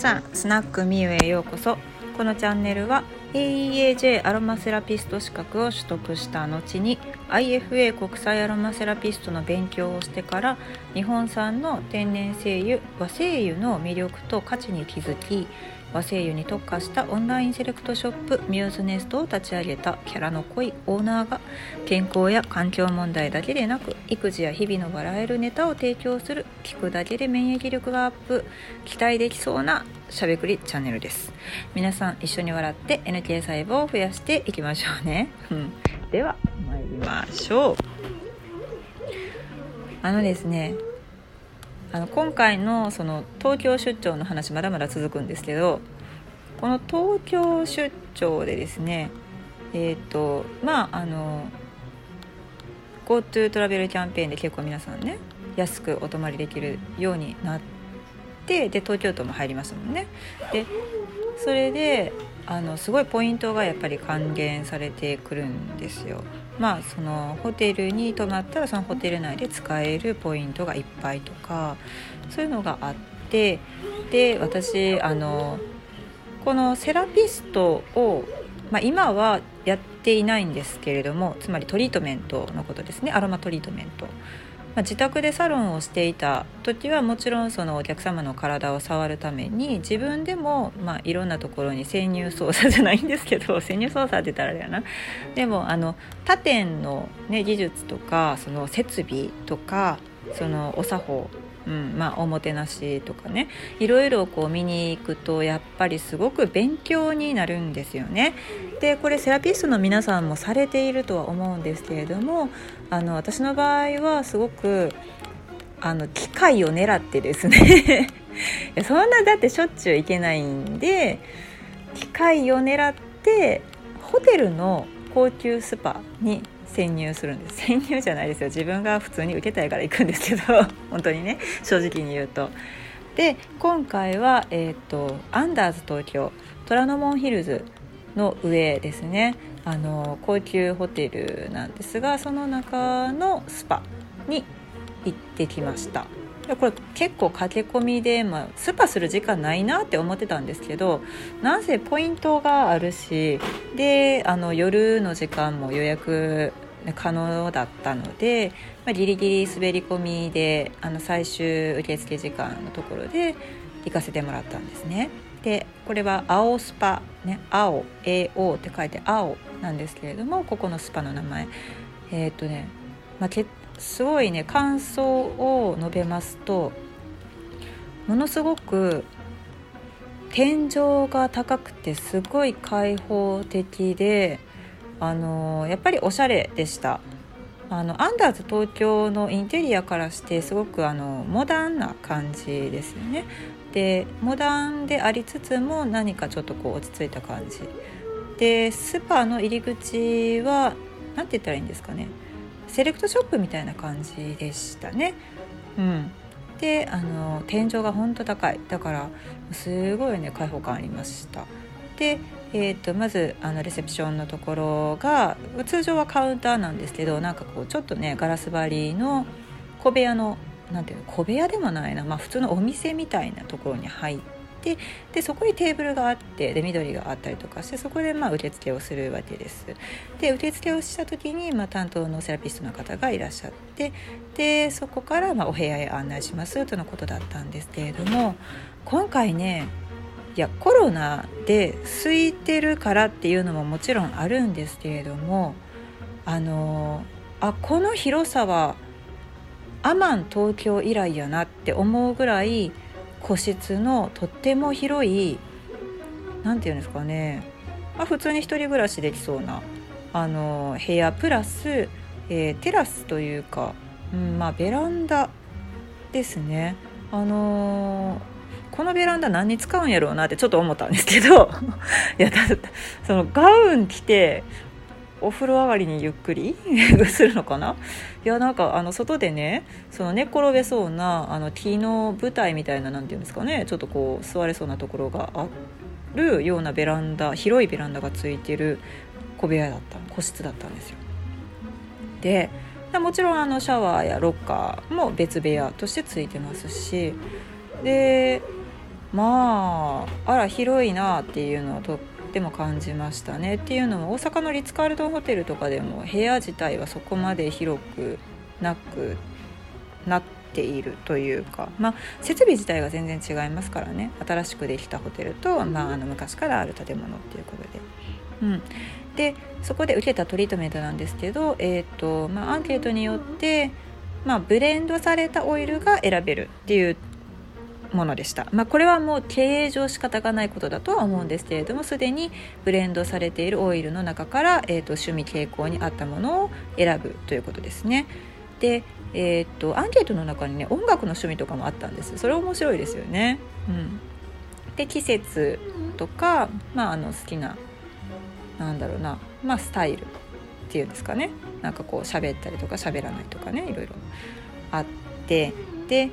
さんスナックミュへようこそ。このチャンネルは AEAJ アロマセラピスト資格を取得した後に IFA 国際アロマセラピストの勉強をしてから日本産の天然精油和精油の魅力と価値に気づき和製油に特化したオンラインセレクトショップミューズネストを立ち上げたキャラの濃いオーナーが健康や環境問題だけでなく育児や日々の笑えるネタを提供する聞くだけで免疫力がアップ期待できそうなしゃべくりチャンネルです。皆さん一緒に笑って NK 細胞を増やしていきましょうね、うん、では参りましょう。あのですねあの今回のその東京出張の話まだまだ続くんですけどこの東京出張でですねえっ、ー、とまああの GoTo トラベルキャンペーンで結構皆さんね安くお泊まりできるようになってで東京都も入りますもんね。でそれであのすごいポイントがやっぱり還元されてくるんですよ。まあそのホテルに泊まったらそのホテル内で使えるポイントがいっぱいとかそういうのがあってで私あのこのセラピストを、まあ、今はやっていないんですけれどもつまりトリートメントのことですねアロマトリートメント。まあ、自宅でサロンをしていた時はもちろんそのお客様の体を触るために自分でもまあいろんなところに潜入操作じゃないんですけど 潜入操作って言ったらあれやなでもあの他店の、ね、技術とかその設備とかそのお作法うんまあ、おもてなしとかねいろいろこう見に行くとやっぱりすごく勉強になるんですよね。でこれセラピストの皆さんもされているとは思うんですけれどもあの私の場合はすごくあの機械を狙ってですね。そんなだってしょっちゅう行けないんで機械を狙ってホテルの高級スパに潜入するんです。潜入じゃないですよ。自分が普通に受けたいから行くんですけど 本当にね。正直に言うと。で今回は、えーと、アンダーズ東京虎ノ門ヒルズの上ですねあの高級ホテルなんですがその中のスパに行ってきましたこれ結構駆け込みで、まあ、スパする時間ないなって思ってたんですけどなんせポイントがあるしであの夜の時間も予約可能だったので、まあ、ギリギリ滑り込みであの最終受付時間のところで行かせてもらったんですね。でこれは青スパ、ね、青 AO って書いて青なんですけれどもここのスパの名前。えー、とね、まあ、けすごいね感想を述べますとものすごく天井が高くてすごい開放的であのやっぱりおしゃれでした。あのアンダーズ東京のインテリアからしてすごくあのモダンな感じですよね。でモダンでありつつも何かちょっとこう落ち着いた感じ。でスーパーの入り口は何て言ったらいいんですかね。セレクトショップみたいな感じでしたね。うん。であの天井がほんと高い。だからすごいね開放感ありました。でえーと、まずあのレセプションのところが通常はカウンターなんですけどなんかこうちょっとねガラス張りの小部屋のなんていうの小部屋でもないな、まあ、普通のお店みたいなところに入ってでそこにテーブルがあってで緑があったりとかしてそこでまあ受付をするわけです。で受付をした時に、まあ、担当のセラピストの方がいらっしゃってでそこからまあお部屋へ案内しますとのことだったんですけれども今回ねいやコロナで空いてるからっていうのももちろんあるんですけれどもあのあこの広さはアマン東京以来やなって思うぐらい個室のとっても広い何て言うんですかね、まあ、普通に1人暮らしできそうなあの部屋プラス、えー、テラスというか、うんまあ、ベランダですね。あのこのベランダ何に使うんやろうなってちょっと思ったんですけど いやだそのガウン着てお風呂上がりにゆっくり するのかな？いやなんかあの外でねその寝転べそうなあの木の舞台みたいな何て言うんですかねちょっとこう座れそうなところがあるようなベランダ広いベランダがついてる小部屋だった個室だったんですよ。でもちろんあのシャワーやロッカーも別部屋としてついてますしでまああら広いなっていうのはとっても感じましたねっていうのも大阪のリッツ・カールトンホテルとかでも部屋自体はそこまで広くなくなっているというか、まあ、設備自体が全然違いますからね。新しくできたホテルと、まあ、あの昔からある建物っていうことで。うん、でそこで受けたトリートメントなんですけど、えーとまあ、アンケートによって、まあ、ブレンドされたオイルが選べるっていうものでした、まあ、これはもう経営上仕方がないことだとは思うんですけれどもすでにブレンドされているオイルの中から、えーと、趣味傾向に合ったものを選ぶということですね。で、えーと、アンケートの中にね音楽の趣味とかもあったんです。それ面白いですよね。うん、で季節とか、まあ、あの好きななんだろうな、まあ、スタイルっていうんですかね。なんかこう喋ったりとか喋らないとかねいろいろあって。で、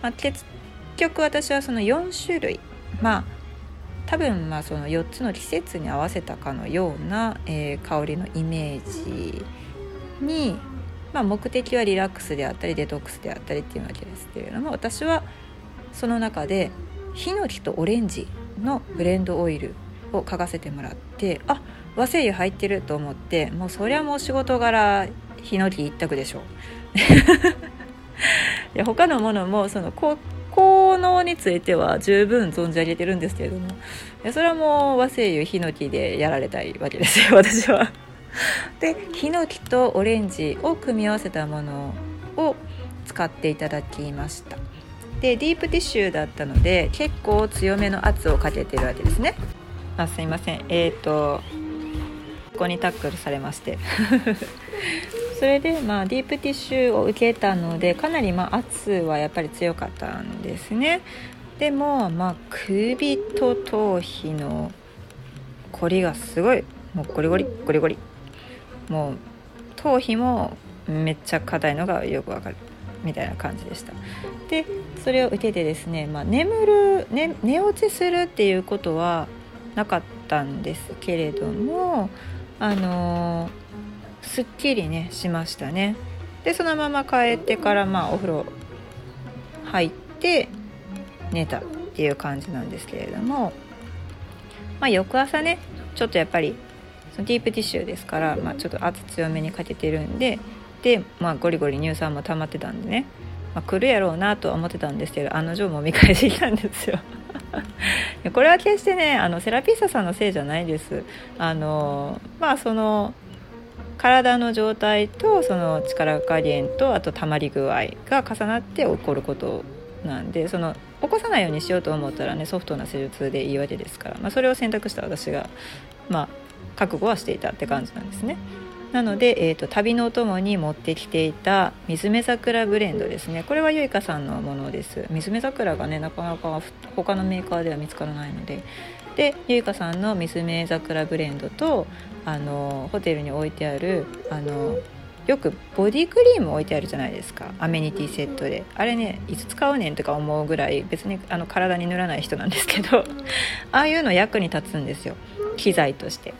まあ、局私はその4種類まあ多分まあその4つの季節に合わせたかのような、えー、香りのイメージに、まあ、目的はリラックスであったりデトックスであったりっていうわけですけれども私はその中でヒノキとオレンジのブレンドオイルを嗅がせてもらってあ和製油入ってると思ってもうそりゃもう仕事柄ヒノキ一択でしょう。いや他のものもそのこう効能については十分存じ上げてるんですけれどもそれはもう和製油ヒノキでやられたいわけですよ 私は。でヒノキとオレンジを組み合わせたものを使っていただきました。でディープティッシュだったので結構強めの圧をかけてるわけですね。あすいません。えっ、ー、とここにタックルされまして。それで、まあ、ディープティッシュを受けたのでかなり、まあ、圧はやっぱり強かったんですね。でも、まあ、首と頭皮の凝りがすごい。もうゴリゴリゴリゴリ。もう頭皮もめっちゃ硬いのがよくわかる。みたいな感じでした。でそれを受けてですね、まあ、眠る、ね、寝落ちするっていうことはなかったんですけれどもあのーすっきりねしましたね。でそのまま帰ってからまあお風呂入って寝たっていう感じなんですけれどもまあ翌朝ねちょっとやっぱりそのディープティッシュですから、まあ、ちょっと圧強めにかけてるんでで、まあ、ゴリゴリ乳酸も溜まってたんでね、まあ、来るやろうなとは思ってたんですけど案の定も見返してきたんですよ。これは決してねあのセラピスタさんのせいじゃないです。あのまあその体の状態とその力加減とあとたまり具合が重なって起こることなんでその起こさないようにしようと思ったらねソフトな施術でいいわけですから、まあ、それを選択した私が、まあ、覚悟はしていたって感じなんですね。なので、えーと、旅のお供に持ってきていた水目桜ブレンドですね。これはゆいかさんのものです。水目桜がねなかなか他のメーカーでは見つからないので。でゆいかさんの水目桜ブレンドとあのホテルに置いてあるあのよくボディクリーム置いてあるじゃないですか。アメニティセットで。あれねいつ使うねんとか思うぐらい別にあの体に塗らない人なんですけど。ああいうの役に立つんですよ。機材として。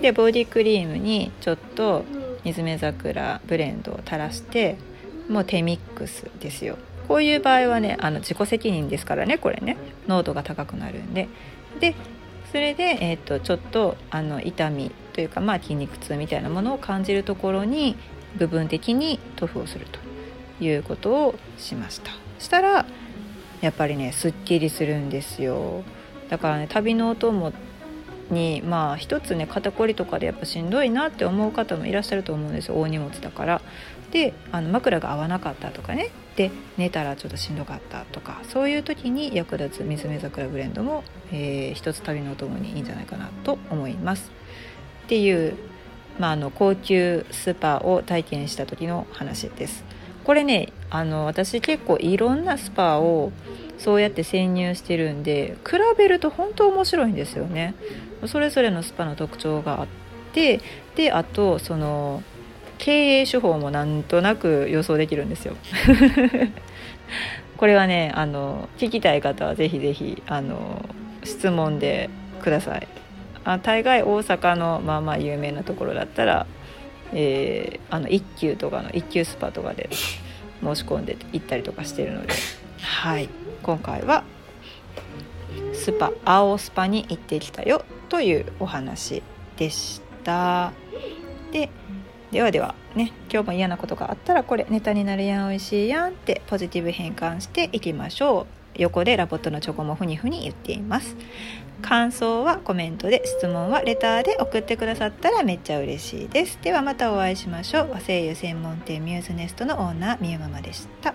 でボディクリームにちょっと水目桜ブレンドを垂らしてもう手ミックスですよ。こういう場合はねあの自己責任ですからねこれね。濃度が高くなるんで。でそれで、えーと、ちょっとあの痛みというか、まあ、筋肉痛みたいなものを感じるところに部分的に塗布をするということをしました。したらやっぱりねすっきりするんですよ。だからね旅のお供にまあ一つね肩こりとかでやっぱしんどいなって思う方もいらっしゃると思うんですよ。大荷物だから。であの枕が合わなかったとかね。で寝たらちょっとしんどかったとか。そういう時に役立つ水目桜ブレンドも、えー、一つ旅のお供にいいんじゃないかなと思います。っていう、まあ、あの高級スーパーを体験した時の話です。これねあの私結構いろんなスパをそうやって潜入してるんで比べると本当面白いんですよねそれぞれのスパの特徴があってであとその経営手法もなんとなく予想できるんですよ。これはねあの聞きたい方はぜひぜひあの質問でください。あ大概大阪のまあまあ有名なところだったら、えー、あの一休とかの一休スパとかで申し込んで行ったりとかしてるので、はい、今回はスパ AOスパに行ってきたよというお話でした。でではではね今日も嫌なことがあったらこれネタになるやんおいしいやんってポジティブ変換していきましょう。横でラボットのチョコもふにふに言っています感想はコメントで質問はレターで送ってくださったらめっちゃ嬉しいです。ではまたお会いしましょう。和声優専門店ミューズネストのオーナーみゆママでした。